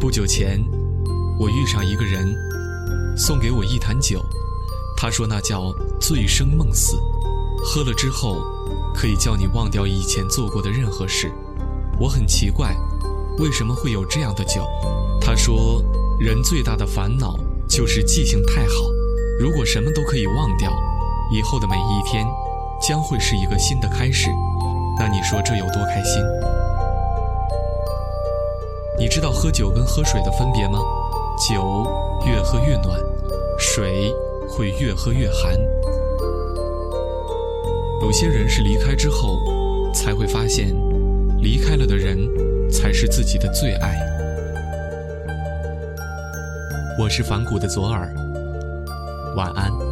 不久前，我遇上一个人，送给我一坛酒，他说那叫醉生梦死，喝了之后可以叫你忘掉以前做过的任何事。我很奇怪，为什么会有这样的酒？他说，人最大的烦恼就是记性太好，如果什么都可以忘掉，以后的每一天将会是一个新的开始。那你说这有多开心？你知道喝酒跟喝水的分别吗？酒越喝越暖，水会越喝越寒。有些人是离开之后，才会发现，离开了的人才是自己的最爱。我是反骨的左耳，晚安。